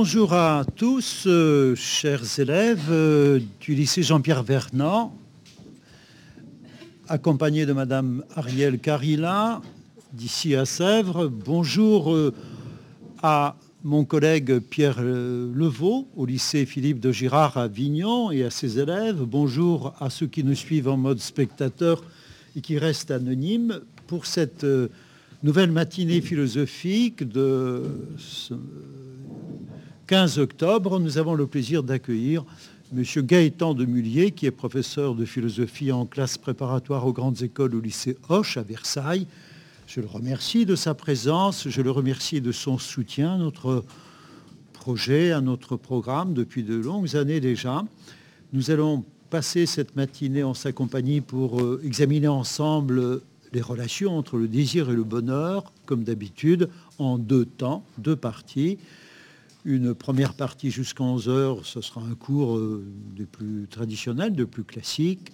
Bonjour à tous, euh, chers élèves euh, du lycée Jean-Pierre Vernant, accompagné de Madame Ariel Carilla, d'ici à Sèvres. Bonjour euh, à mon collègue Pierre Levaux, au lycée Philippe de Girard à Avignon, et à ses élèves. Bonjour à ceux qui nous suivent en mode spectateur et qui restent anonymes pour cette nouvelle matinée philosophique de 15 octobre, nous avons le plaisir d'accueillir M. Gaëtan de Mullier, qui est professeur de philosophie en classe préparatoire aux grandes écoles au lycée Hoche à Versailles. Je le remercie de sa présence, je le remercie de son soutien à notre projet, à notre programme depuis de longues années déjà. Nous allons passer cette matinée en sa compagnie pour euh, examiner ensemble les relations entre le désir et le bonheur, comme d'habitude, en deux temps, deux parties une première partie jusqu'à 11 heures, ce sera un cours euh, des plus traditionnels, de plus classiques.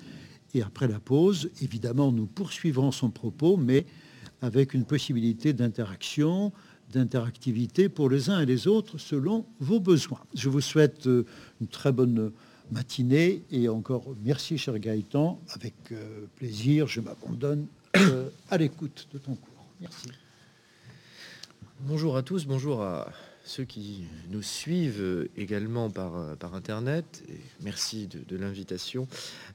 Et après la pause, évidemment, nous poursuivrons son propos, mais avec une possibilité d'interaction, d'interactivité pour les uns et les autres selon vos besoins. Je vous souhaite euh, une très bonne matinée et encore merci, cher Gaëtan. Avec euh, plaisir, je m'abandonne à l'écoute de ton cours. Merci. Bonjour à tous, bonjour à ceux qui nous suivent également par, euh, par Internet. Et merci de, l'invitation.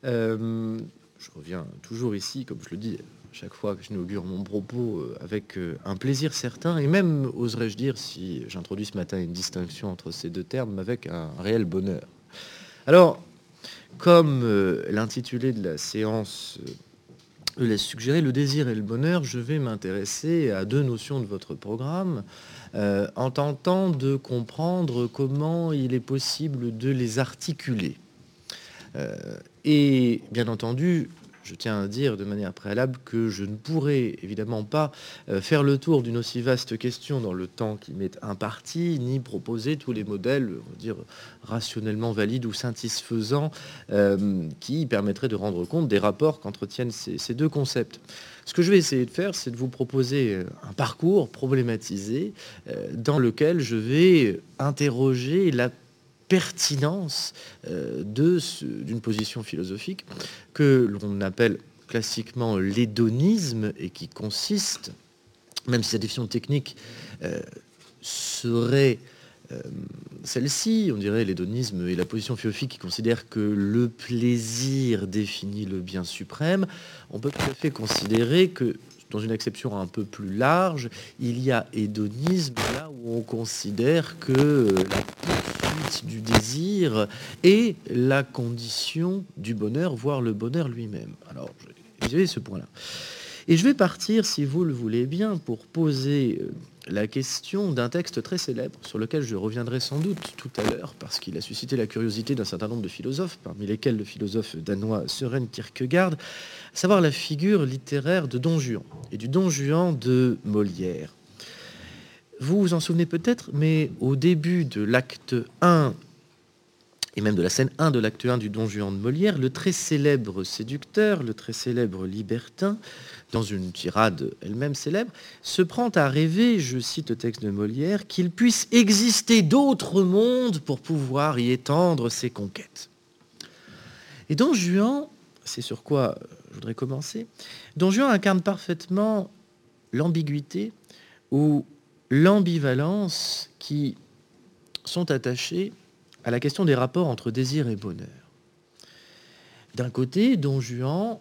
Euh, je reviens toujours ici, comme je le dis chaque fois que j'inaugure mon propos, euh, avec un plaisir certain, et même, oserais-je dire, si j'introduis ce matin une distinction entre ces deux termes, avec un réel bonheur. Alors, comme l'intitulé de la séance laisse suggérer, le désir et le bonheur, je vais m'intéresser à deux notions de votre programme. Euh, en tentant de comprendre comment il est possible de les articuler. Euh, et bien entendu, je tiens à dire de manière préalable que je ne pourrai évidemment pas euh, faire le tour d'une aussi vaste question dans le temps qui m'est imparti, ni proposer tous les modèles, on va dire, rationnellement valides ou satisfaisants, qui permettraient de rendre compte des rapports qu'entretiennent ces, deux concepts. Ce que je vais essayer de faire, c'est de vous proposer euh, un parcours problématisé euh, dans lequel je vais interroger la pertinence euh, d'une position philosophique que l'on appelle classiquement l'hédonisme et qui consiste, même si sa définition technique serait celle-ci, on dirait l'hédonisme et la position philosophique qui considère que le plaisir définit le bien suprême, on peut tout à fait considérer que dans une acception un peu plus large, il y a hédonisme là où on considère que du désir est la condition du bonheur, voire le bonheur lui-même. Alors, je vais ce point-là. Et je vais partir, si vous le voulez bien, pour poser euh, la question d'un texte très célèbre sur lequel je reviendrai sans doute tout à l'heure parce qu'il a suscité la curiosité d'un certain nombre de philosophes, parmi lesquels le philosophe danois Søren Kierkegaard, à savoir la figure littéraire de Don Juan et du Don Juan de Molière. Vous vous en souvenez peut-être, mais au début de l'acte 1 et même de la scène 1 de l'acte 1 du Don Juan de Molière, le très célèbre séducteur, le très célèbre libertin, dans une tirade elle-même célèbre, se prend à rêver, je cite le texte de Molière, qu'il puisse exister d'autres mondes pour pouvoir y étendre ses conquêtes. Et Don Juan, c'est sur quoi je voudrais commencer, Don Juan incarne parfaitement l'ambiguïté ou l'ambivalence qui sont attachées à la question des rapports entre désir et bonheur. D'un côté, Don Juan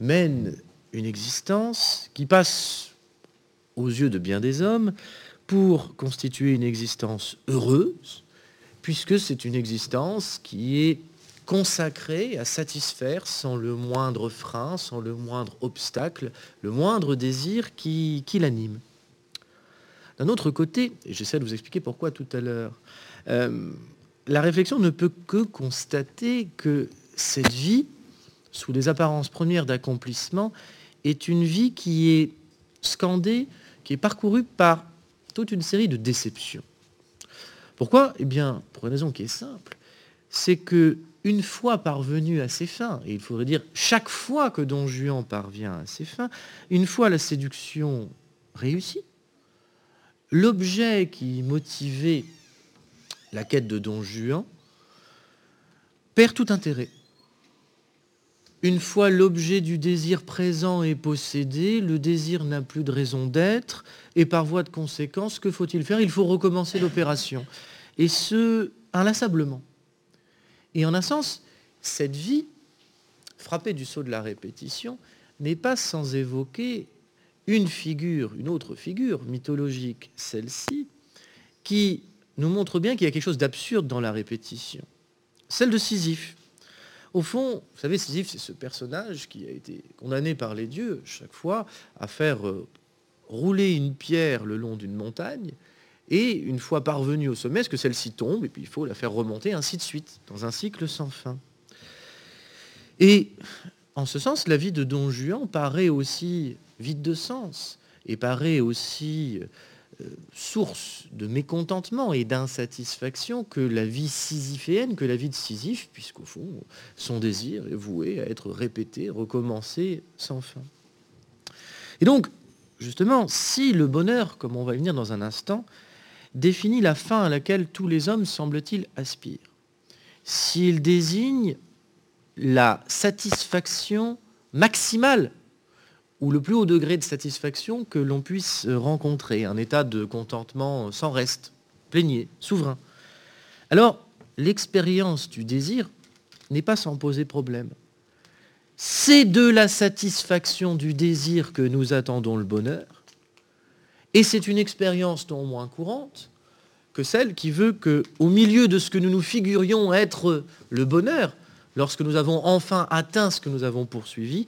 mène une existence qui passe aux yeux de bien des hommes pour constituer une existence heureuse, puisque c'est une existence qui est consacrée à satisfaire sans le moindre frein, sans le moindre obstacle, le moindre désir qui, l'anime. D'un autre côté, et j'essaie de vous expliquer pourquoi tout à l'heure, euh, la réflexion ne peut que constater que cette vie, sous les apparences premières d'accomplissement, est une vie qui est scandée, qui est parcourue par toute une série de déceptions. Pourquoi? Eh bien, pour une raison qui est simple, c'est que une fois parvenu à ses fins, et il faudrait dire chaque fois que Don Juan parvient à ses fins, une fois la séduction réussie, l'objet qui motivait la quête de Don Juan perd tout intérêt. Une fois l'objet du désir présent est possédé, le désir n'a plus de raison d'être, et par voie de conséquence, que faut-il faire? Il faut recommencer l'opération. Et ce, inlassablement. Et en un sens, cette vie, frappée du saut de la répétition, n'est pas sans évoquer une figure, une autre figure mythologique, celle-ci, qui nous montre bien qu'il y a quelque chose d'absurde dans la répétition. Celle de Sisyphe. Au fond, vous savez, Sisyphe, c'est ce personnage qui a été condamné par les dieux chaque fois à faire euh, rouler une pierre le long d'une montagne, et une fois parvenu au sommet, est-ce que celle-ci tombe, et puis il faut la faire remonter, ainsi de suite, dans un cycle sans fin. Et en ce sens, la vie de Don Juan paraît aussi vide de sens, et paraît aussi euh, source de mécontentement et d'insatisfaction que la vie sisyphéenne, que la vie de Sisyphe, puisqu'au fond, son désir est voué à être répété, recommencé sans fin. Et donc, justement, si le bonheur, comme on va y venir dans un instant, définit la fin à laquelle tous les hommes, semble-t-il, aspirent, s'il désigne la satisfaction maximale ou le plus haut degré de satisfaction que l'on puisse rencontrer, un état de contentement sans reste, plénier, souverain. Alors, l'expérience du désir n'est pas sans poser problème. C'est de la satisfaction du désir que nous attendons le bonheur, et c'est une expérience non moins courante que celle qui veut que, au milieu de ce que nous nous figurions être le bonheur, lorsque nous avons enfin atteint ce que nous avons poursuivi,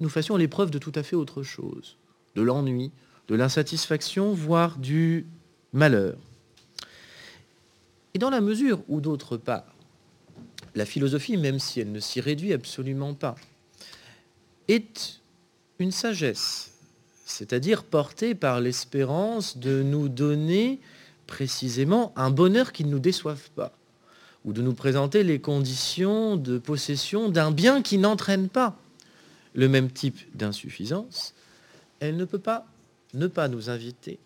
nous fassions l'épreuve de tout à fait autre chose, de l'ennui, de l'insatisfaction, voire du malheur. Et dans la mesure où, d'autre part, la philosophie, même si elle ne s'y réduit absolument pas, est une sagesse, c'est-à-dire portée par l'espérance de nous donner précisément un bonheur qui ne nous déçoive pas, ou de nous présenter les conditions de possession d'un bien qui n'entraîne pas le même type d'insuffisance, elle ne peut pas ne pas nous inviter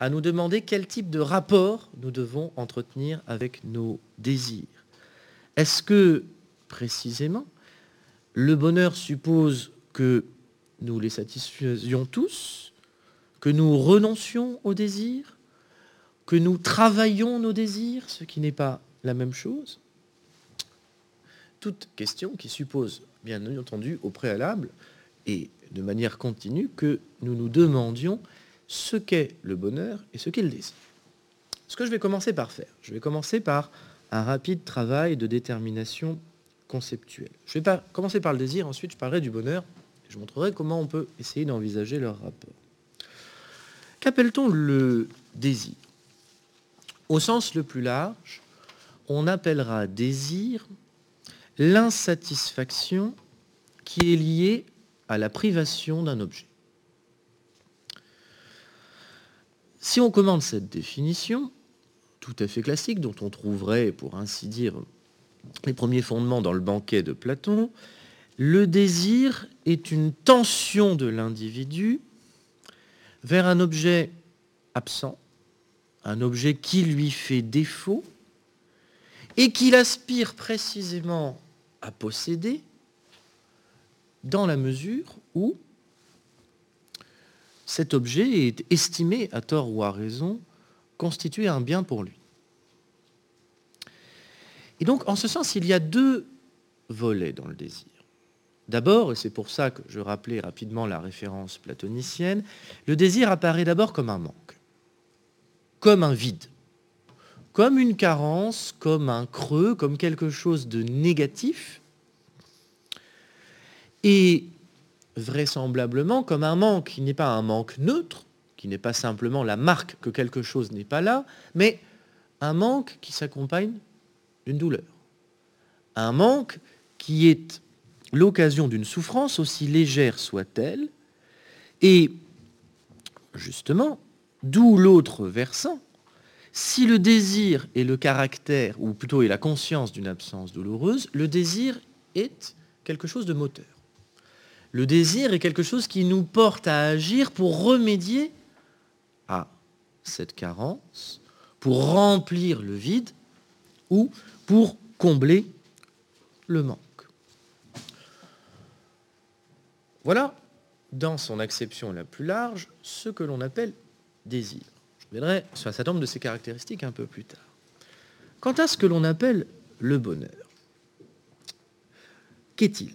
à nous demander quel type de rapport nous devons entretenir avec nos désirs. Est-ce que, précisément, le bonheur suppose que nous les satisfaisions tous, que nous renoncions aux désirs, que nous travaillons nos désirs, ce qui n'est pas la même chose? Toute question qui suppose bien entendu au préalable et de manière continue que nous nous demandions ce qu'est le bonheur et ce qu'est le désir. Ce que je vais commencer par faire, je vais commencer par un rapide travail de détermination conceptuelle. Je vais pas commencer par le désir, ensuite je parlerai du bonheur, et je montrerai comment on peut essayer d'envisager leur rapport. Qu'appelle-t-on le désir? Au sens le plus large, on appellera désir l'insatisfaction qui est liée à la privation d'un objet. Si on commande cette définition, tout à fait classique, dont on trouverait, pour ainsi dire, les premiers fondements dans le banquet de Platon, le désir est une tension de l'individu vers un objet absent, un objet qui lui fait défaut, et qu'il aspire précisément à posséder dans la mesure où cet objet est estimé, à tort ou à raison, constituer un bien pour lui. Et donc, en ce sens, il y a deux volets dans le désir. D'abord, et c'est pour ça que je rappelais rapidement la référence platonicienne, le désir apparaît d'abord comme un manque, comme un vide, comme une carence, comme un creux, comme quelque chose de négatif, et vraisemblablement comme un manque qui n'est pas un manque neutre, qui n'est pas simplement la marque que quelque chose n'est pas là, mais un manque qui s'accompagne d'une douleur. Un manque qui est l'occasion d'une souffrance aussi légère soit-elle, et justement, d'où l'autre versant, si le désir est le caractère, ou plutôt est la conscience d'une absence douloureuse, le désir est quelque chose de moteur. Le désir est quelque chose qui nous porte à agir pour remédier à cette carence, pour remplir le vide ou pour combler le manque. Voilà, dans son acception la plus large, ce que l'on appelle désir. Je reviendrai sur un certain nombre de ces caractéristiques un peu plus tard. Quant à ce que l'on appelle le bonheur, qu'est-il?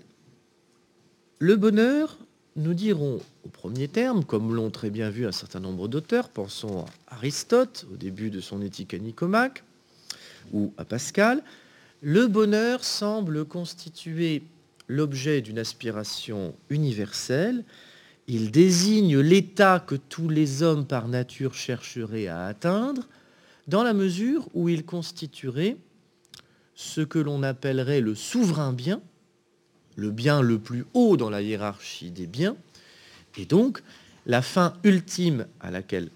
Le bonheur, nous dirons au premier terme, comme l'ont très bien vu un certain nombre d'auteurs, pensons à Aristote au début de son éthique à Nicomaque, ou à Pascal, le bonheur semble constituer l'objet d'une aspiration universelle. Il désigne l'état que tous les hommes par nature chercheraient à atteindre, dans la mesure où il constituerait ce que l'on appellerait le souverain bien, le bien le plus haut dans la hiérarchie des biens, et donc la fin ultime à laquelle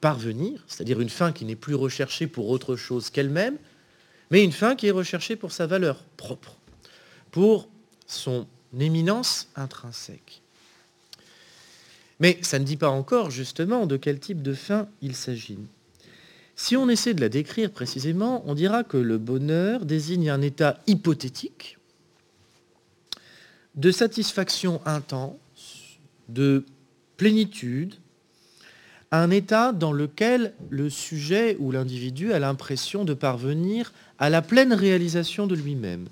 parvenir, c'est-à-dire une fin qui n'est plus recherchée pour autre chose qu'elle-même, mais une fin qui est recherchée pour sa valeur propre, pour son éminence intrinsèque. Mais ça ne dit pas encore justement de quel type de fin il s'agit. Si on essaie de la décrire précisément, on dira que le bonheur désigne un état hypothétique de satisfaction intense, de plénitude, un état dans lequel le sujet ou l'individu a l'impression de parvenir à la pleine réalisation de lui-même.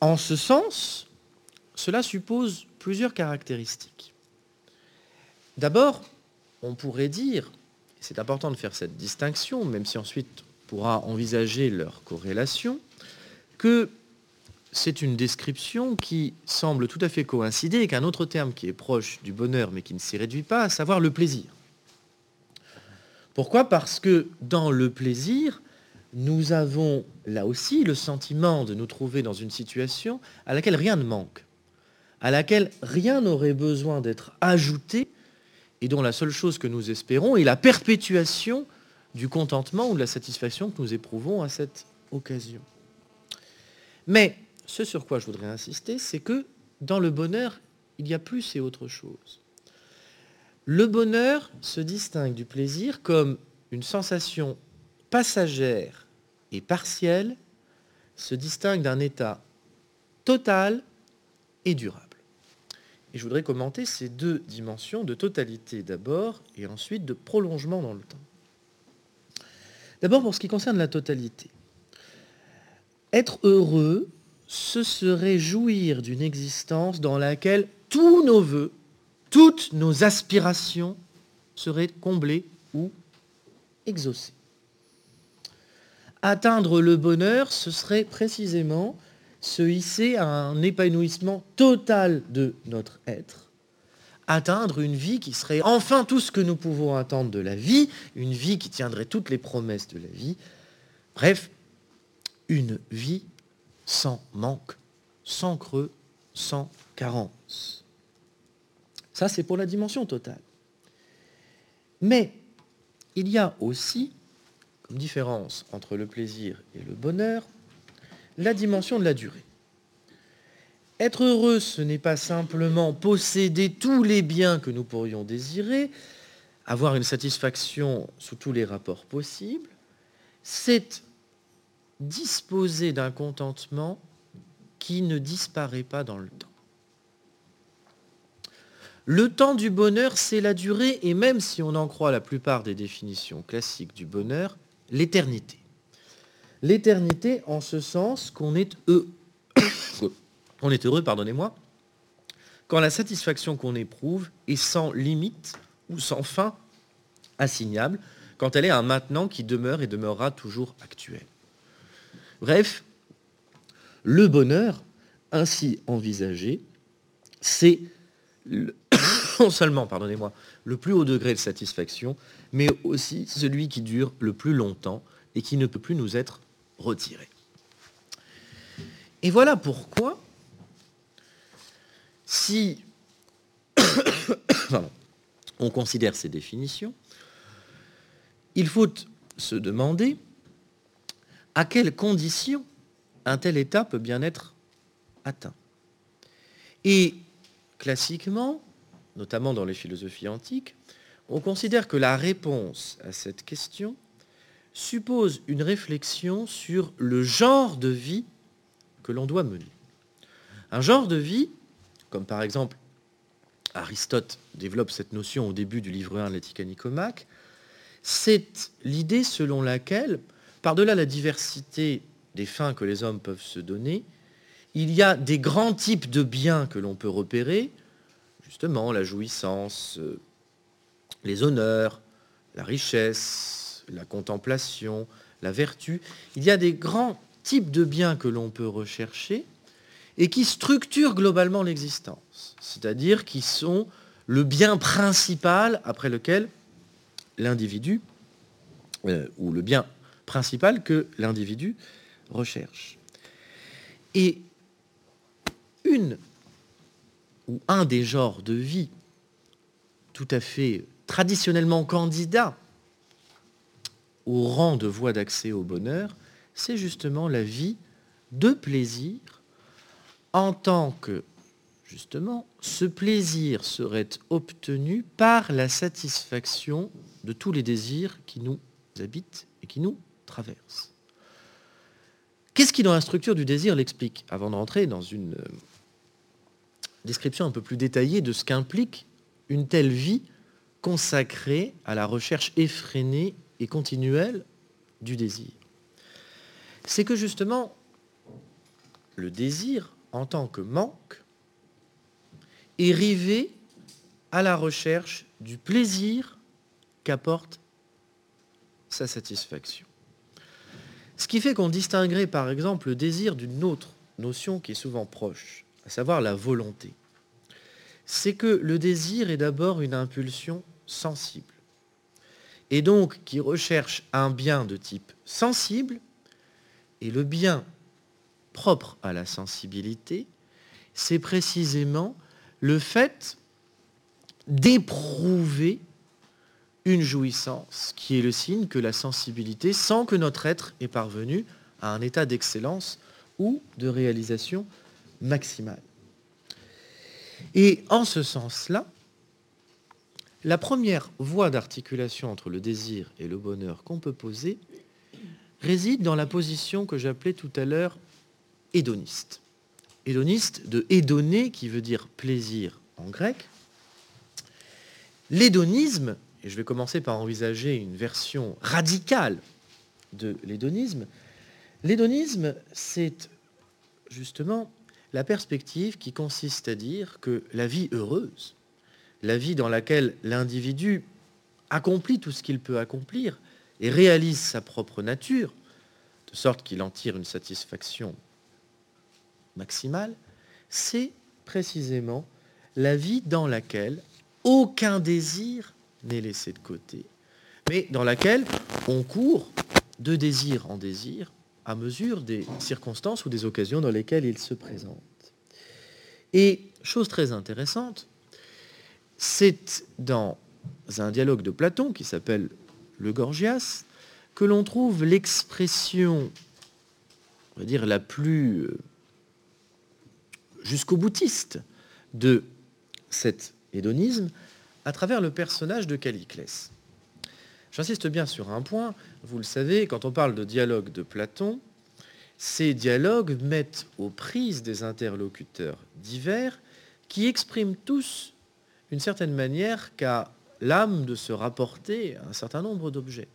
En ce sens, cela suppose plusieurs caractéristiques. D'abord, on pourrait dire c'est important de faire cette distinction, même si ensuite on pourra envisager leur corrélation, que c'est une description qui semble tout à fait coïncider avec un autre terme qui est proche du bonheur mais qui ne s'y réduit pas, à savoir le plaisir. Pourquoi? Parce que dans le plaisir, nous avons là aussi le sentiment de nous trouver dans une situation à laquelle rien ne manque, à laquelle rien n'aurait besoin d'être ajouté et dont la seule chose que nous espérons est la perpétuation du contentement ou de la satisfaction que nous éprouvons à cette occasion. Mais ce sur quoi je voudrais insister, c'est que dans le bonheur, il y a plus et autre chose. Le bonheur se distingue du plaisir comme une sensation passagère et partielle, se distingue d'un état total et durable. Et je voudrais commenter ces deux dimensions de totalité d'abord et ensuite de prolongement dans le temps. D'abord pour ce qui concerne la totalité. Être heureux, ce serait jouir d'une existence dans laquelle tous nos voeux, toutes nos aspirations seraient comblées ou exaucées. Atteindre le bonheur, ce serait précisément se hisser à un épanouissement total de notre être, atteindre une vie qui serait enfin tout ce que nous pouvons attendre de la vie, une vie qui tiendrait toutes les promesses de la vie, bref, une vie sans manque, sans creux, sans carence. Ça, c'est pour la dimension totale. Mais il y a aussi, comme différence entre le plaisir et le bonheur, la dimension de la durée. Être heureux, ce n'est pas simplement posséder tous les biens que nous pourrions désirer, avoir une satisfaction sous tous les rapports possibles, c'est disposer d'un contentement qui ne disparaît pas dans le temps. Le temps du bonheur, c'est la durée, et même si on en croit la plupart des définitions classiques du bonheur, l'éternité l'éternité en ce sens qu'on est heureux, pardonnez-moi, quand la satisfaction qu'on éprouve est sans limite ou sans fin assignable, quand elle est un maintenant qui demeure et demeurera toujours actuel. Bref, le bonheur ainsi envisagé, c'est non seulement, pardonnez-moi, le plus haut degré de satisfaction, mais aussi celui qui dure le plus longtemps et qui ne peut plus nous être retiré. Et voilà pourquoi, si on considère ces définitions, il faut se demander à quelles conditions un tel état peut bien être atteint. Et classiquement, notamment dans les philosophies antiques, on considère que la réponse à cette question suppose une réflexion sur le genre de vie que l'on doit mener. Un genre de vie, comme par exemple Aristote développe cette notion au début du livre 1 de l'éthique à Nicomaque, c'est l'idée selon laquelle, par-delà la diversité des fins que les hommes peuvent se donner, il y a des grands types de biens que l'on peut repérer, justement la jouissance, euh, les honneurs, la richesse, la contemplation, la vertu. Il y a des grands types de biens que l'on peut rechercher et qui structurent globalement l'existence, c'est-à-dire qui sont le bien principal après lequel l'individu, euh, ou le bien principal que l'individu recherche. Et une ou un des genres de vie tout à fait traditionnellement candidat au rang de voie d'accès au bonheur, c'est justement la vie de plaisir en tant que, justement, ce plaisir serait obtenu par la satisfaction de tous les désirs qui nous habitent et qui nous traversent. Qu'est-ce qui, dans la structure du désir, l'explique? Avant de rentrer dans une euh, description un peu plus détaillée de ce qu'implique une telle vie consacrée à la recherche effrénée et continuelle du désir. C'est que justement, le désir, en tant que manque, est rivé à la recherche du plaisir qu'apporte sa satisfaction. Ce qui fait qu'on distinguerait par exemple le désir d'une autre notion qui est souvent proche, à savoir la volonté. C'est que le désir est d'abord une impulsion sensible, et donc qui recherche un bien de type sensible, et le bien propre à la sensibilité, c'est précisément le fait d'éprouver une jouissance qui est le signe que la sensibilité, sans que notre être ait parvenu à un état d'excellence ou de réalisation maximale. Et en ce sens-là, la première voie d'articulation entre le désir et le bonheur qu'on peut poser réside dans la position que j'appelais tout à l'heure hédoniste. Hédoniste de hédoné qui veut dire plaisir en grec. L'hédonisme et je vais commencer par envisager une version radicale de l'hédonisme. L'hédonisme, c'est justement la perspective qui consiste à dire que la vie heureuse, la vie dans laquelle l'individu accomplit tout ce qu'il peut accomplir et réalise sa propre nature, de sorte qu'il en tire une satisfaction maximale, c'est précisément la vie dans laquelle aucun désir n'est laissé de côté, mais dans laquelle on court de désir en désir à mesure des circonstances ou des occasions dans lesquelles il se présente. Et chose très intéressante, c'est dans un dialogue de Platon qui s'appelle le Gorgias que l'on trouve l'expression, on va dire, la plus euh, jusqu'au boutiste de cet hédonisme, à travers le personnage de Caliclès. J'insiste bien sur un point, vous le savez, quand on parle de dialogue de Platon, ces dialogues mettent aux prises des interlocuteurs divers qui expriment tous, d'une certaine manière, qu'à l'âme de se rapporter à un certain nombre d'objets.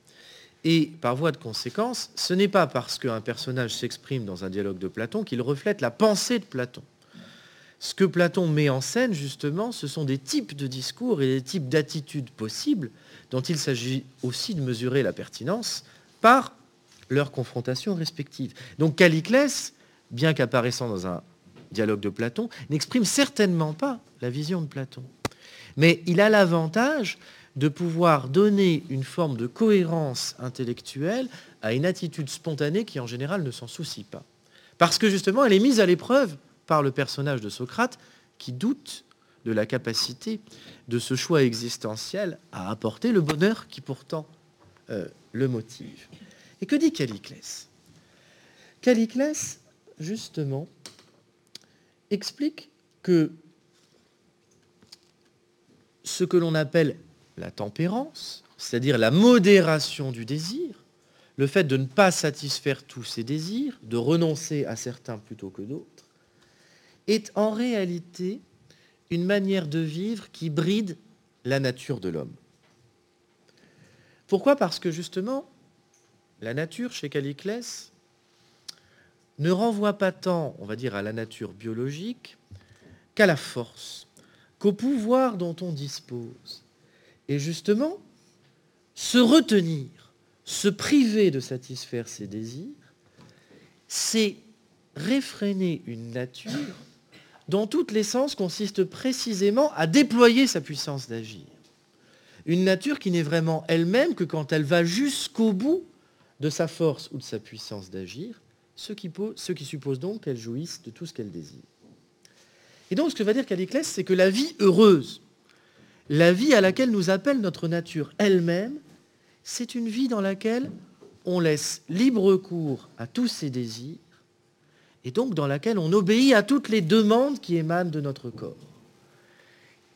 Et par voie de conséquence, ce n'est pas parce qu'un personnage s'exprime dans un dialogue de Platon qu'il reflète la pensée de Platon. Ce que Platon met en scène, justement, ce sont des types de discours et des types d'attitudes possibles dont il s'agit aussi de mesurer la pertinence par leur confrontation respective. Donc Caliclès, bien qu'apparaissant dans un dialogue de Platon, n'exprime certainement pas la vision de Platon. Mais il a l'avantage de pouvoir donner une forme de cohérence intellectuelle à une attitude spontanée qui en général ne s'en soucie pas. Parce que justement, elle est mise à l'épreuve par le personnage de Socrate qui doute de la capacité de ce choix existentiel à apporter le bonheur qui pourtant euh, le motive. Et que dit Caliclès Caliclès, justement, explique que ce que l'on appelle la tempérance, c'est-à-dire la modération du désir, le fait de ne pas satisfaire tous ses désirs, de renoncer à certains plutôt que d'autres, est en réalité une manière de vivre qui bride la nature de l'homme. Pourquoi? Parce que justement, la nature chez Caliclès ne renvoie pas tant, on va dire, à la nature biologique qu'à la force, qu'au pouvoir dont on dispose. Et justement, se retenir, se priver de satisfaire ses désirs, c'est réfréner une nature dont toute l'essence consiste précisément à déployer sa puissance d'agir. Une nature qui n'est vraiment elle-même que quand elle va jusqu'au bout de sa force ou de sa puissance d'agir, ce qui, ce qui suppose donc qu'elle jouisse de tout ce qu'elle désire. Et donc ce que va dire Caliclès, c'est que la vie heureuse, la vie à laquelle nous appelle notre nature elle-même, c'est une vie dans laquelle on laisse libre cours à tous ses désirs, et donc dans laquelle on obéit à toutes les demandes qui émanent de notre corps.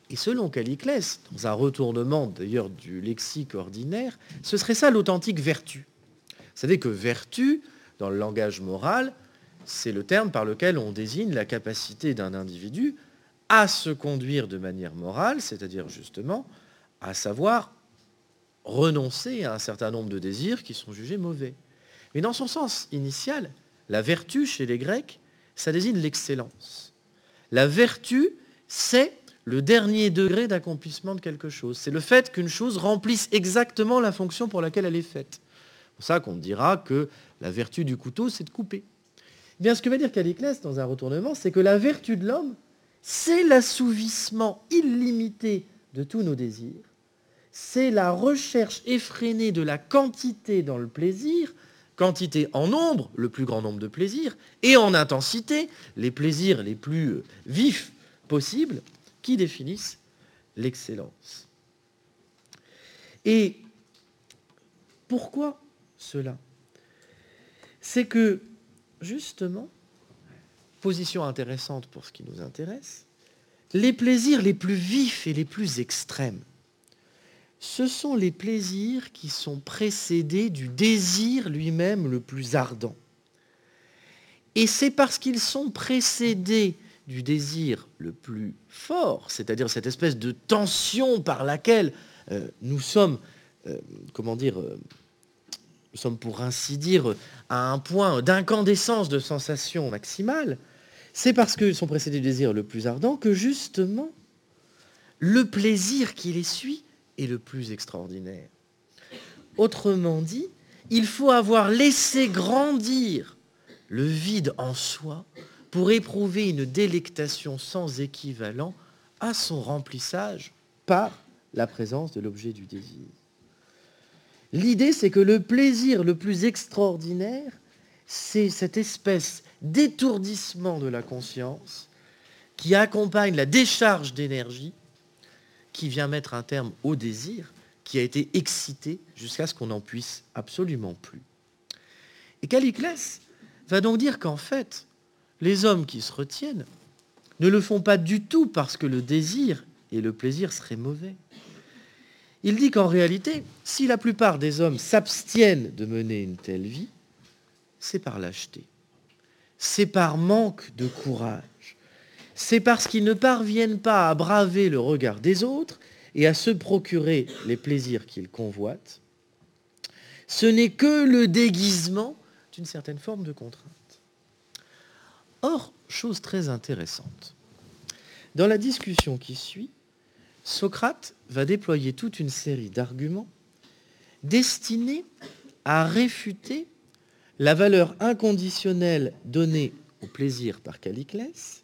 Et selon Caliclès, dans un retournement d'ailleurs du lexique ordinaire, ce serait ça l'authentique vertu. Vous savez que vertu, dans le langage moral, c'est le terme par lequel on désigne la capacité d'un individu à se conduire de manière morale, c'est-à-dire justement à savoir renoncer à un certain nombre de désirs qui sont jugés mauvais. Mais dans son sens initial, la vertu chez les Grecs, ça désigne l'excellence. La vertu, c'est le dernier degré d'accomplissement de quelque chose. C'est le fait qu'une chose remplisse exactement la fonction pour laquelle elle est faite. C'est pour ça qu'on dira que la vertu du couteau, c'est de couper. Bien, ce que va dire Caliclès dans un retournement, c'est que la vertu de l'homme, c'est l'assouvissement illimité de tous nos désirs, c'est la recherche effrénée de la quantité dans le plaisir, quantité en nombre, le plus grand nombre de plaisirs, et en intensité, les plaisirs les plus vifs possibles, qui définissent l'excellence. Et pourquoi cela? C'est que, justement, position intéressante pour ce qui nous intéresse, les plaisirs les plus vifs et les plus extrêmes, ce sont les plaisirs qui sont précédés du désir lui-même le plus ardent. Et c'est parce qu'ils sont précédés du désir le plus fort, c'est-à-dire cette espèce de tension par laquelle euh, nous sommes, euh, comment dire, euh, nous sommes pour ainsi dire à un point d'incandescence de sensation maximale, c'est parce qu'ils sont précédés du désir le plus ardent que justement le plaisir qui les suit est le plus extraordinaire. Autrement dit, il faut avoir laissé grandir le vide en soi pour éprouver une délectation sans équivalent à son remplissage par la présence de l'objet du désir. L'idée, c'est que le plaisir le plus extraordinaire, c'est cette espèce d'étourdissement de la conscience qui accompagne la décharge d'énergie qui vient mettre un terme au désir qui a été excité jusqu'à ce qu'on n'en puisse absolument plus. Et Caliclès va donc dire qu'en fait, les hommes qui se retiennent ne le font pas du tout parce que le désir et le plaisir seraient mauvais. Il dit qu'en réalité, si la plupart des hommes s'abstiennent de mener une telle vie, c'est par lâcheté c'est par manque de courage. C'est parce qu'ils ne parviennent pas à braver le regard des autres et à se procurer les plaisirs qu'ils convoitent. Ce n'est que le déguisement d'une certaine forme de contrainte. Or, chose très intéressante, dans la discussion qui suit, Socrate va déployer toute une série d'arguments destinés à réfuter la valeur inconditionnelle donnée au plaisir par Caliclès,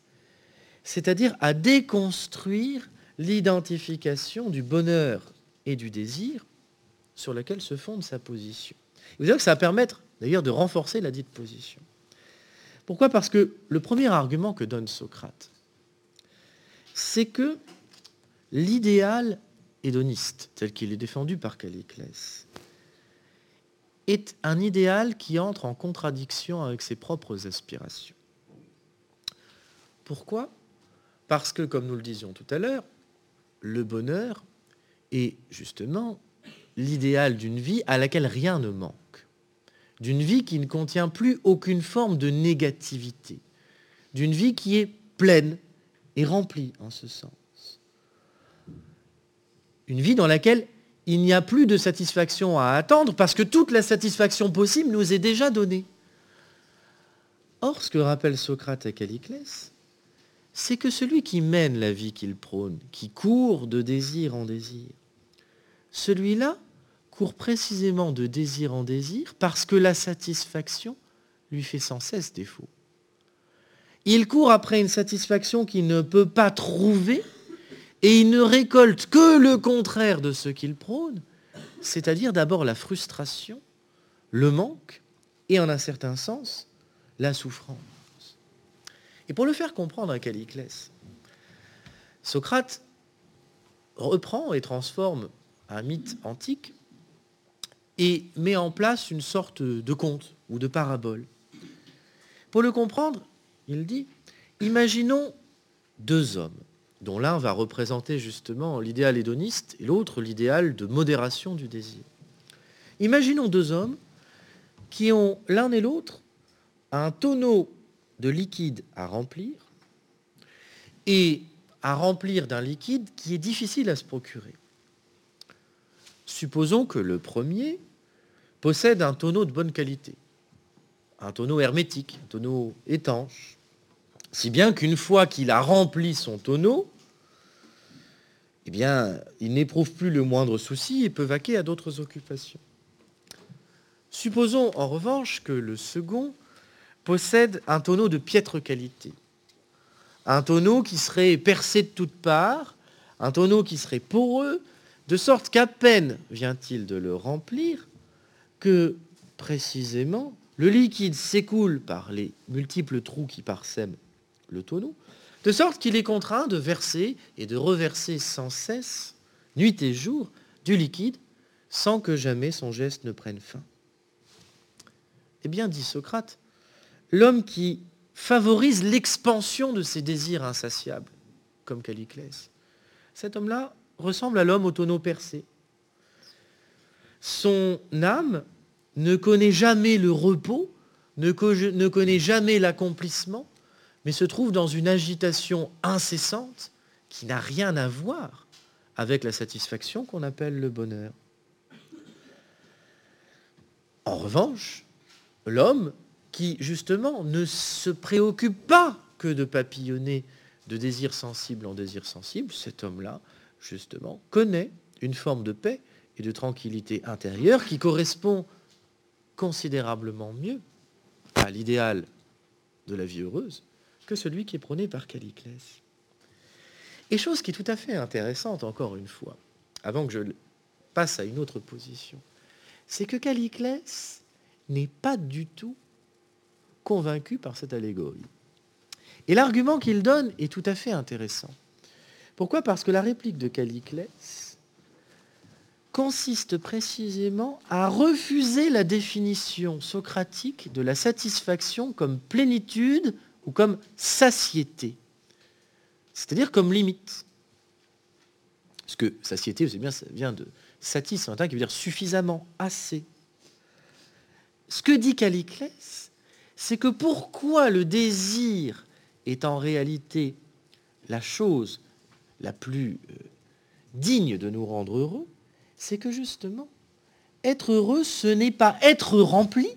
c'est-à-dire à déconstruire l'identification du bonheur et du désir sur laquelle se fonde sa position. Vous savez que ça va permettre d'ailleurs de renforcer la dite position. Pourquoi? Parce que le premier argument que donne Socrate, c'est que l'idéal hédoniste, tel qu'il est défendu par Caliclès, est un idéal qui entre en contradiction avec ses propres aspirations. Pourquoi? Parce que, comme nous le disions tout à l'heure, le bonheur est justement l'idéal d'une vie à laquelle rien ne manque. d'une vie qui ne contient plus aucune forme de négativité, d'une vie qui est pleine et remplie en ce sens. Une vie dans laquelle il n'y a plus de satisfaction à attendre parce que toute la satisfaction possible nous est déjà donnée. Or, ce que rappelle Socrate à Caliclès, c'est que celui qui mène la vie qu'il prône, qui court de désir en désir, celui-là court précisément de désir en désir parce que la satisfaction lui fait sans cesse défaut. Il court après une satisfaction qu'il ne peut pas trouver et il ne récolte que le contraire de ce qu'il prône, c'est-à-dire d'abord la frustration, le manque et en un certain sens la souffrance. Et pour le faire comprendre à Caliclès, Socrate reprend et transforme un mythe antique et met en place une sorte de conte ou de parabole. Pour le comprendre, il dit, imaginons deux hommes, dont l'un va représenter justement l'idéal hédoniste et l'autre l'idéal de modération du désir. Imaginons deux hommes qui ont l'un et l'autre un tonneau de liquide à remplir et à remplir d'un liquide qui est difficile à se procurer. Supposons que le premier possède un tonneau de bonne qualité, un tonneau hermétique, un tonneau étanche, si bien qu'une fois qu'il a rempli son tonneau, eh bien, il n'éprouve plus le moindre souci et peut vaquer à d'autres occupations. Supposons en revanche que le second possède un tonneau de piètre qualité. Un tonneau qui serait percé de toutes parts, un tonneau qui serait poreux, de sorte qu'à peine vient-il de le remplir que précisément le liquide s'écoule par les multiples trous qui parsèment le tonneau, de sorte qu'il est contraint de verser et de reverser sans cesse, nuit et jour, du liquide, sans que jamais son geste ne prenne fin. Eh bien, dit Socrate, l'homme qui favorise l'expansion de ses désirs insatiables, comme Caliclès. Cet homme-là ressemble à l'homme au tonneau percé. Son âme ne connaît jamais le repos, ne connaît jamais l'accomplissement, mais se trouve dans une agitation incessante qui n'a rien à voir avec la satisfaction qu'on appelle le bonheur. En revanche, l'homme qui, justement, ne se préoccupe pas que de papillonner de désir sensible en désir sensible, cet homme-là, justement, connaît une forme de paix et de tranquillité intérieure qui correspond considérablement mieux à l'idéal de la vie heureuse que celui qui est prôné par Caliclès. Et chose qui est tout à fait intéressante, encore une fois, avant que je passe à une autre position, c'est que Caliclès n'est pas du tout convaincu par cette allégorie. Et l'argument qu'il donne est tout à fait intéressant. Pourquoi? Parce que la réplique de Caliclès consiste précisément à refuser la définition socratique de la satisfaction comme plénitude ou comme satiété, c'est-à-dire comme limite. Parce que satiété, c'est bien, ça vient de satis, qui veut dire suffisamment, assez. Ce que dit Caliclès, c'est que pourquoi le désir est en réalité la chose la plus euh, digne de nous rendre heureux, c'est que justement, être heureux, ce n'est pas être rempli,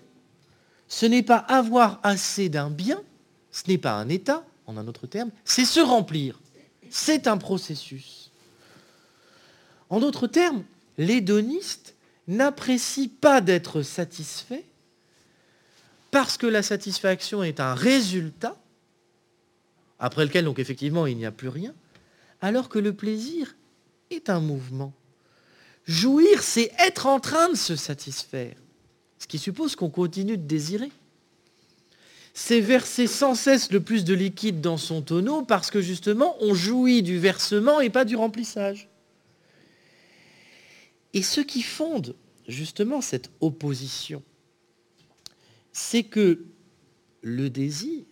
ce n'est pas avoir assez d'un bien, ce n'est pas un état, en un autre terme, c'est se remplir. C'est un processus. En d'autres termes, l'hédoniste n'apprécie pas d'être satisfait, parce que la satisfaction est un résultat, après lequel donc effectivement il n'y a plus rien, alors que le plaisir est un mouvement. Jouir, c'est être en train de se satisfaire, ce qui suppose qu'on continue de désirer. C'est verser sans cesse le plus de liquide dans son tonneau parce que justement on jouit du versement et pas du remplissage. Et ce qui fonde justement cette opposition c'est que le désir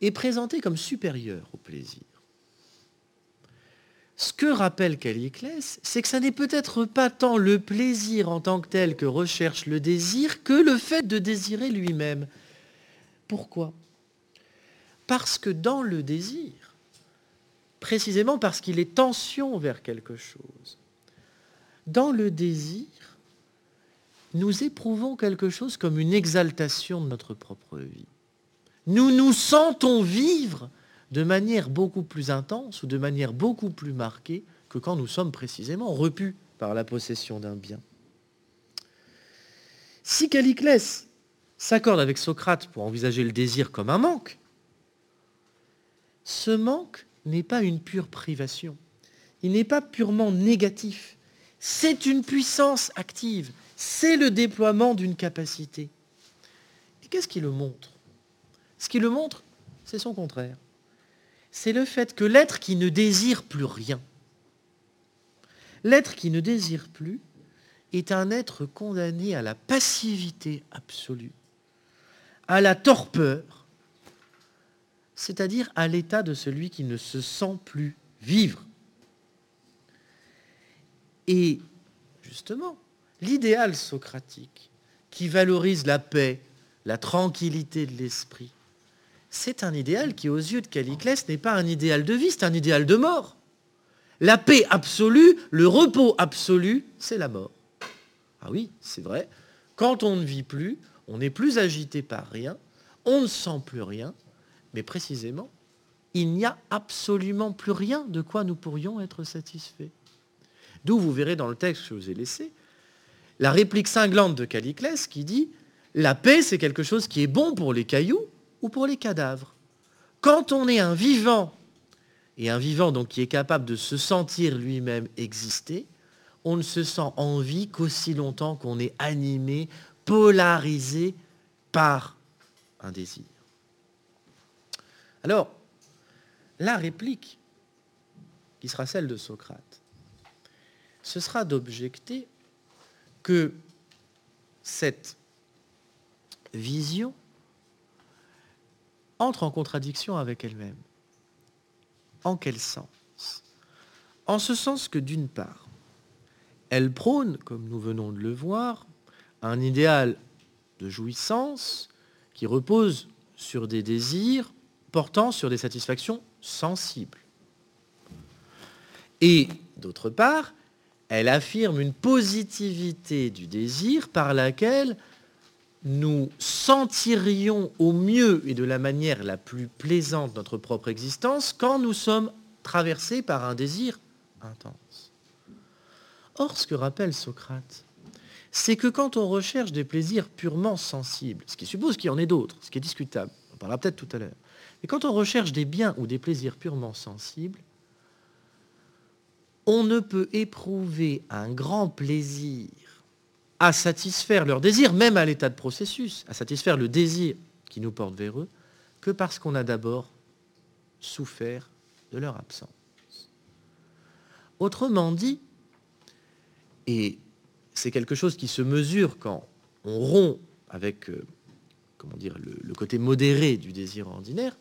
est présenté comme supérieur au plaisir. ce que rappelle Caliclès, c'est que ça n'est peut-être pas tant le plaisir en tant que tel que recherche le désir que le fait de désirer lui-même. Pourquoi? Parce que dans le désir, précisément parce qu'il est tension vers quelque chose, dans le désir, nous éprouvons quelque chose comme une exaltation de notre propre vie. Nous nous sentons vivre de manière beaucoup plus intense ou de manière beaucoup plus marquée que quand nous sommes précisément repus par la possession d'un bien. Si Caliclès s'accorde avec Socrate pour envisager le désir comme un manque, ce manque n'est pas une pure privation. Il n'est pas purement négatif. C'est une puissance active. C'est le déploiement d'une capacité. Et qu'est-ce qui le montre? Ce qui le montre, c'est son contraire c'est le fait que l'être qui ne désire plus rien, l'être qui ne désire plus, est un être condamné à la passivité absolue, à la torpeur, c'est-à-dire à, l'état de celui qui ne se sent plus vivre. Et justement, l'idéal socratique, qui valorise la paix, la tranquillité de l'esprit, c'est un idéal qui, aux yeux de Caliclès, n'est pas un idéal de vie, c'est un idéal de mort. La paix absolue, le repos absolu, c'est la mort. Ah oui, c'est vrai. Quand on ne vit plus, on n'est plus agité par rien, on ne sent plus rien, mais précisément, il n'y a absolument plus rien de quoi nous pourrions être satisfaits. D'où vous verrez dans le texte que je vous ai laissé, la réplique cinglante de Caliclès qui dit La paix, c'est quelque chose qui est bon pour les cailloux, ou pour les cadavres. Quand on est un vivant, et un vivant donc qui est capable de se sentir lui-même exister, on ne se sent en vie qu'aussi longtemps qu'on est animé, polarisé par un désir. Alors, la réplique, qui sera celle de Socrate, ce sera d'objecter que cette vision entre en contradiction avec elle-même. En quel sens? En ce sens que d'une part, elle prône, comme nous venons de le voir, un idéal de jouissance qui repose sur des désirs portant sur des satisfactions sensibles. Et d'autre part, elle affirme une positivité du désir par laquelle nous sentirions au mieux et de la manière la plus plaisante notre propre existence quand nous sommes traversés par un désir intense. Or, ce que rappelle Socrate, c'est que quand on recherche des plaisirs purement sensibles, ce qui suppose qu'il y en ait d'autres, ce qui est discutable, on parlera peut-être tout à l'heure, mais quand on recherche des biens ou des plaisirs purement sensibles, on ne peut éprouver un grand plaisir à satisfaire leur désir, même à l'état de processus, à satisfaire le désir qui nous porte vers eux, que parce qu'on a d'abord souffert de leur absence. Autrement dit, et c'est quelque chose qui se mesure quand on rompt avec euh, comment dire, le, le côté modéré du désir ordinaire,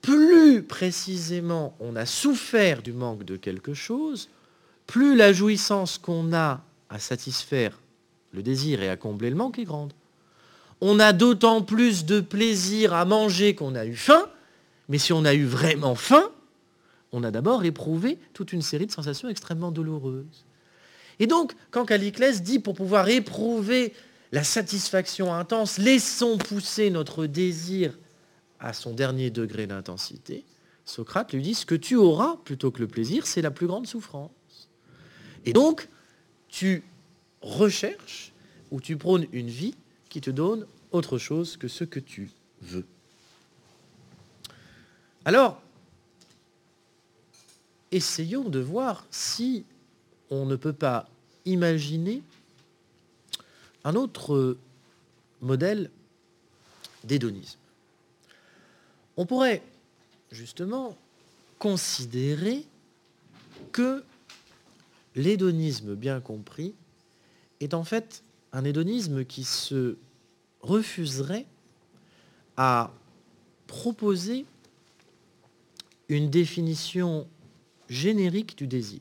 plus précisément on a souffert du manque de quelque chose, plus la jouissance qu'on a à satisfaire le désir et à combler le manque est grande. On a d'autant plus de plaisir à manger qu'on a eu faim, mais si on a eu vraiment faim, on a d'abord éprouvé toute une série de sensations extrêmement douloureuses. Et donc, quand Caliclès dit pour pouvoir éprouver la satisfaction intense, laissons pousser notre désir à son dernier degré d'intensité, Socrate lui dit ce que tu auras plutôt que le plaisir, c'est la plus grande souffrance. Et donc, tu recherche ou tu prônes une vie qui te donne autre chose que ce que tu veux. Alors, essayons de voir si on ne peut pas imaginer un autre modèle d'hédonisme. On pourrait justement considérer que l'hédonisme bien compris est en fait un hédonisme qui se refuserait à proposer une définition générique du désir.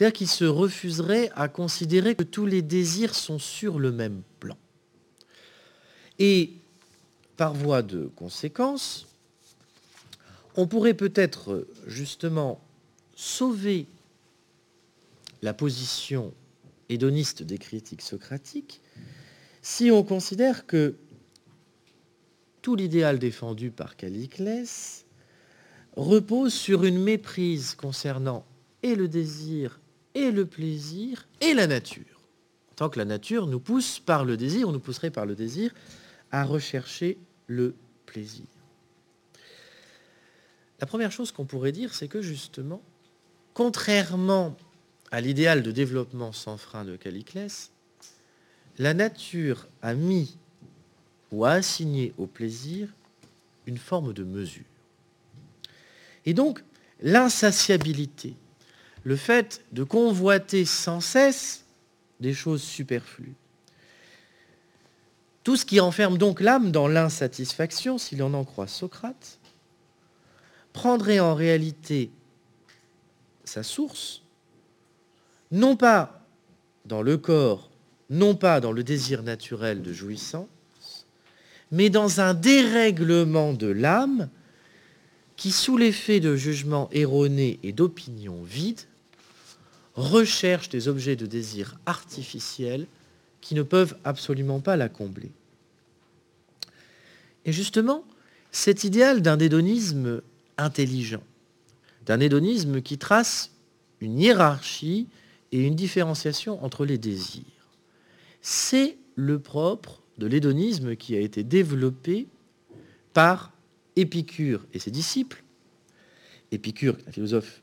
C'est-à-dire qu'il se refuserait à considérer que tous les désirs sont sur le même plan. Et par voie de conséquence, on pourrait peut-être justement sauver la position hédoniste des critiques socratiques si on considère que tout l'idéal défendu par Caliclès repose sur une méprise concernant et le désir, et le plaisir, et la nature. Tant que la nature nous pousse par le désir, ou nous pousserait par le désir, à rechercher le plaisir. La première chose qu'on pourrait dire, c'est que justement, contrairement à l'idéal de développement sans frein de Caliclès, la nature a mis ou a assigné au plaisir une forme de mesure. Et donc, l'insatiabilité, le fait de convoiter sans cesse des choses superflues, tout ce qui enferme donc l'âme dans l'insatisfaction, s'il en en croit Socrate, prendrait en réalité sa source, non pas dans le corps, non pas dans le désir naturel de jouissance, mais dans un dérèglement de l'âme qui, sous l'effet de jugements erronés et d'opinions vides, recherche des objets de désir artificiels qui ne peuvent absolument pas la combler. Et justement, cet idéal d'un hédonisme intelligent, d'un hédonisme qui trace une hiérarchie et une différenciation entre les désirs, c'est le propre de l'hédonisme qui a été développé par Épicure et ses disciples, Épicure, un philosophe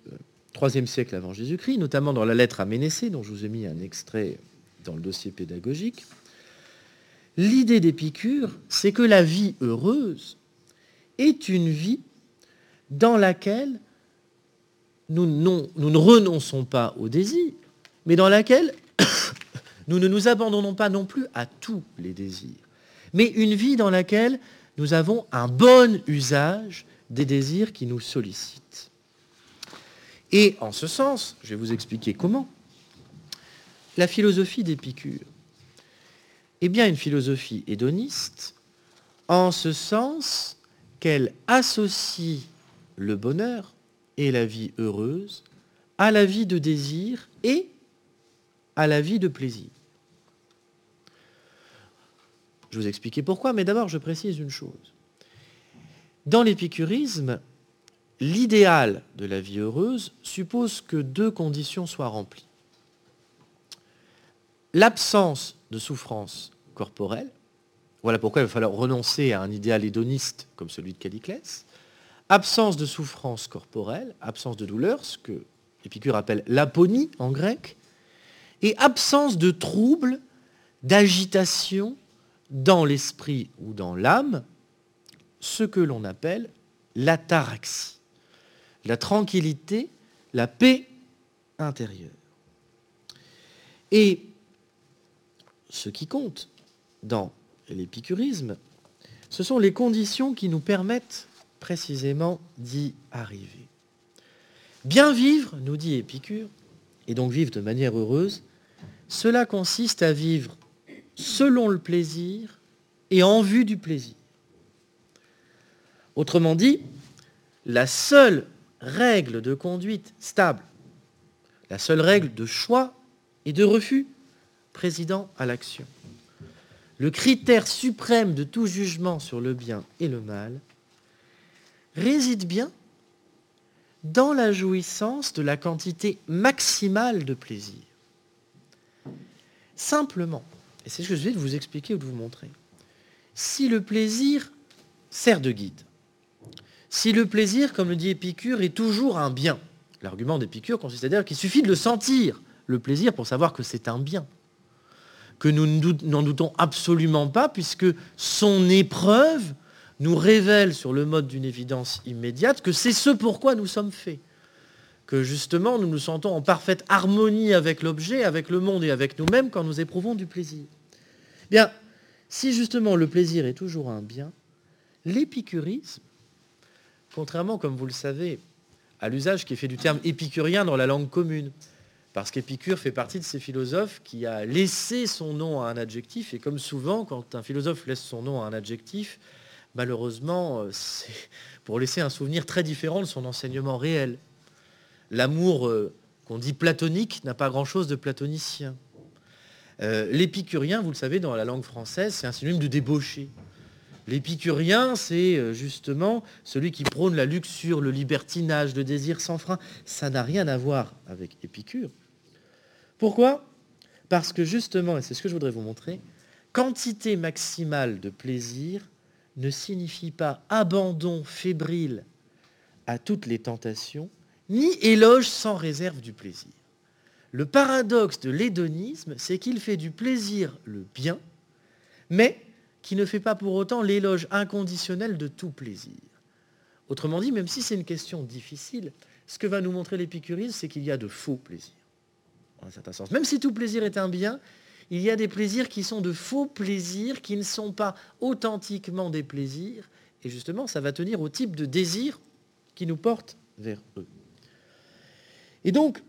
troisième siècle avant Jésus-Christ, notamment dans la lettre à Ménécée, dont je vous ai mis un extrait dans le dossier pédagogique, l'idée d'Épicure, c'est que la vie heureuse est une vie dans laquelle nous, nous ne renonçons pas au désir, mais dans laquelle nous ne nous abandonnons pas non plus à tous les désirs, mais une vie dans laquelle nous avons un bon usage des désirs qui nous sollicitent. Et en ce sens, je vais vous expliquer comment, la philosophie d'Épicure est bien une philosophie hédoniste, en ce sens qu'elle associe le bonheur et la vie heureuse à la vie de désir et à la vie de plaisir. Je vous expliquer pourquoi, mais d'abord je précise une chose. Dans l'épicurisme, l'idéal de la vie heureuse suppose que deux conditions soient remplies. L'absence de souffrance corporelle, voilà pourquoi il va falloir renoncer à un idéal hédoniste comme celui de Caliclès, absence de souffrance corporelle, absence de douleur, ce que Épicure appelle l'aponie en grec, et absence de troubles, d'agitation dans l'esprit ou dans l'âme ce que l'on appelle l'ataraxie, la tranquillité, la paix intérieure. Et ce qui compte dans l'épicurisme, ce sont les conditions qui nous permettent précisément d'y arriver. Bien vivre, nous dit Épicure, et donc vivre de manière heureuse, cela consiste à vivre selon le plaisir et en vue du plaisir. Autrement dit, la seule règle de conduite stable, la seule règle de choix et de refus président à l'action, le critère suprême de tout jugement sur le bien et le mal, réside bien dans la jouissance de la quantité maximale de plaisir. Simplement, et c'est ce que je vais vous expliquer ou de vous montrer. Si le plaisir sert de guide, si le plaisir, comme le dit Épicure, est toujours un bien, l'argument d'Épicure consiste à dire qu'il suffit de le sentir, le plaisir, pour savoir que c'est un bien, que nous n'en doutons absolument pas, puisque son épreuve nous révèle sur le mode d'une évidence immédiate que c'est ce pourquoi nous sommes faits que justement nous nous sentons en parfaite harmonie avec l'objet, avec le monde et avec nous-mêmes quand nous éprouvons du plaisir. Bien, si justement le plaisir est toujours un bien, l'épicurisme, contrairement, comme vous le savez, à l'usage qui est fait du terme épicurien dans la langue commune. Parce qu'Épicure fait partie de ces philosophes qui a laissé son nom à un adjectif, et comme souvent, quand un philosophe laisse son nom à un adjectif, malheureusement, euh, c'est pour laisser un souvenir très différent de son enseignement réel. L'amour euh, qu'on dit platonique n'a pas grand-chose de platonicien. Euh, l'épicurien, vous le savez, dans la langue française, c'est un synonyme de débauché. L'épicurien, c'est justement celui qui prône la luxure, le libertinage, le désir sans frein. Ça n'a rien à voir avec Épicure. Pourquoi? Parce que justement, et c'est ce que je voudrais vous montrer, quantité maximale de plaisir ne signifie pas abandon fébrile à toutes les tentations, ni éloge sans réserve du plaisir. Le paradoxe de l'hédonisme, c'est qu'il fait du plaisir le bien, mais qui ne fait pas pour autant l'éloge inconditionnel de tout plaisir. Autrement dit, même si c'est une question difficile, ce que va nous montrer l'épicurisme, c'est qu'il y a de faux plaisirs un certain sens. Même si tout plaisir est un bien, il y a des plaisirs qui sont de faux plaisirs, qui ne sont pas authentiquement des plaisirs. Et justement, ça va tenir au type de désir qui nous porte vers eux. Et donc,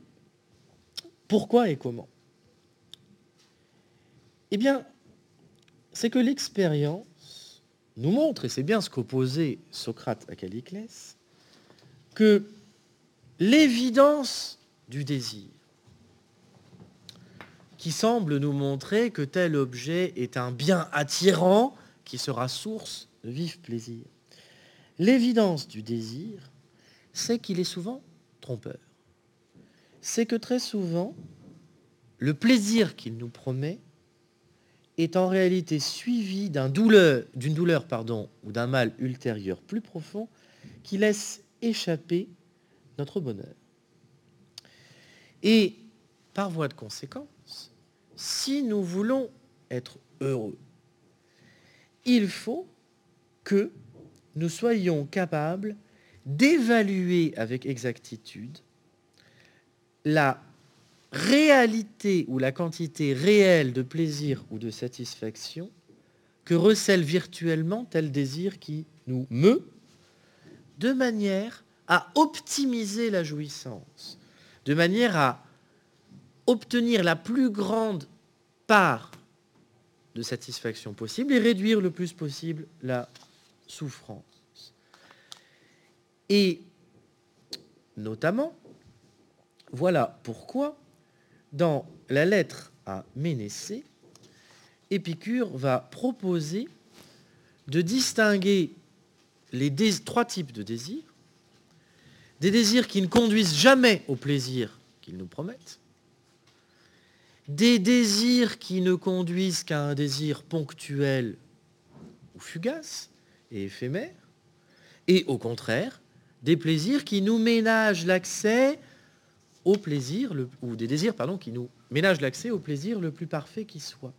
pourquoi et comment? Eh bien, c'est que l'expérience nous montre, et c'est bien ce qu'opposait Socrate à Caliclès, que l'évidence du désir qui semble nous montrer que tel objet est un bien attirant qui sera source de vif plaisir. L'évidence du désir, c'est qu'il est souvent trompeur. C'est que très souvent, le plaisir qu'il nous promet est en réalité suivi d'une douleur, douleur pardon, ou d'un mal ultérieur plus profond qui laisse échapper notre bonheur. Et par voie de conséquence, si nous voulons être heureux, il faut que nous soyons capables d'évaluer avec exactitude la réalité ou la quantité réelle de plaisir ou de satisfaction que recèle virtuellement tel désir qui nous meut, de manière à optimiser la jouissance, de manière à obtenir la plus grande part de satisfaction possible et réduire le plus possible la souffrance. Et notamment, voilà pourquoi dans la lettre à Ménécée, Épicure va proposer de distinguer les trois types de désirs. Des désirs qui ne conduisent jamais au plaisir qu'ils nous promettent, des désirs qui ne conduisent qu'à un désir ponctuel ou fugace et éphémère, et au contraire, des plaisirs qui nous ménagent l'accès au plaisir, ou des désirs, pardon, qui nous ménagent l'accès au plaisir le plus parfait qui soit.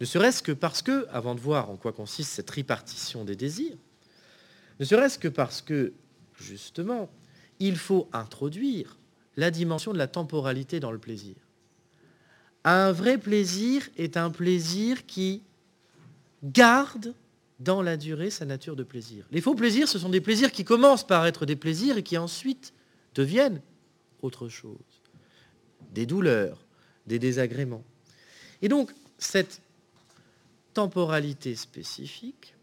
Ne serait-ce que parce que, avant de voir en quoi consiste cette tripartition des désirs, ne serait-ce que parce que, justement, il faut introduire la dimension de la temporalité dans le plaisir. Un vrai plaisir est un plaisir qui garde dans la durée sa nature de plaisir. Les faux plaisirs, ce sont des plaisirs qui commencent par être des plaisirs et qui ensuite deviennent autre chose. Des douleurs, des désagréments. Et donc, cette temporalité spécifique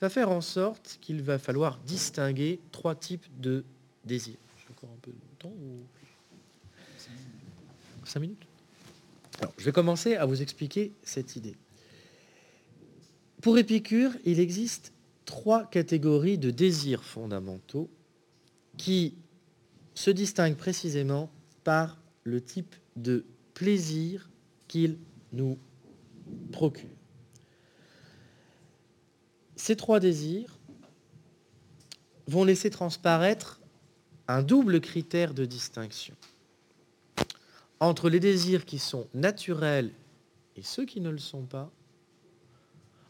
va faire en sorte qu'il va falloir distinguer trois types de désirs. J'ai encore un peu de temps ou... Cinq minutes? Je vais commencer à vous expliquer cette idée. Pour Épicure, il existe trois catégories de désirs fondamentaux qui se distinguent précisément par le type de plaisir qu'ils nous procurent. Ces trois désirs vont laisser transparaître un double critère de distinction entre les désirs qui sont naturels et ceux qui ne le sont pas,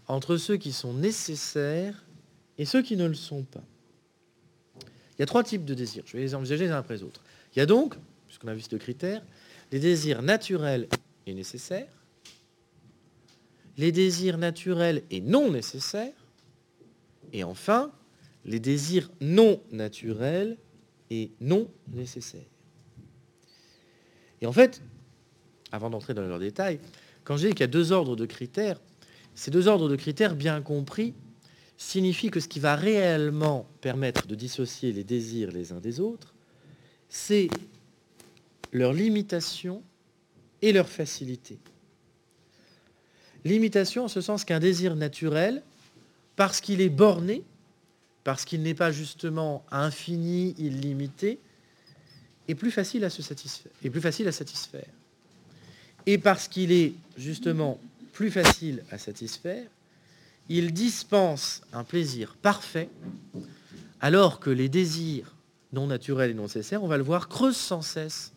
entre ceux qui sont nécessaires et ceux qui ne le sont pas. Il y a trois types de désirs. Je vais les envisager les uns après les autres. Il y a donc, puisqu'on a vu ce critère, les désirs naturels et nécessaires, les désirs naturels et non nécessaires, et enfin, les désirs non naturels et non nécessaire. Et en fait, avant d'entrer dans leurs détails, quand dis qu'il y a deux ordres de critères, ces deux ordres de critères bien compris signifient que ce qui va réellement permettre de dissocier les désirs les uns des autres, c'est leur limitation et leur facilité. Limitation en ce sens qu'un désir naturel, parce qu'il est borné, parce qu'il n'est pas justement infini, illimité, est plus facile à satisfaire, est plus facile à satisfaire. Et parce qu'il est justement plus facile à satisfaire, il dispense un plaisir parfait, alors que les désirs non naturels et non nécessaires, on va le voir, creusent sans cesse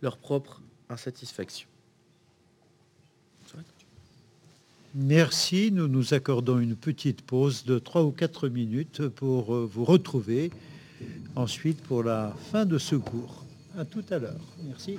leur propre insatisfaction. Merci. Nous nous accordons une petite pause de 3 ou 4 minutes pour euh, vous retrouver ensuite pour la fin de ce cours. À tout à l'heure. Merci.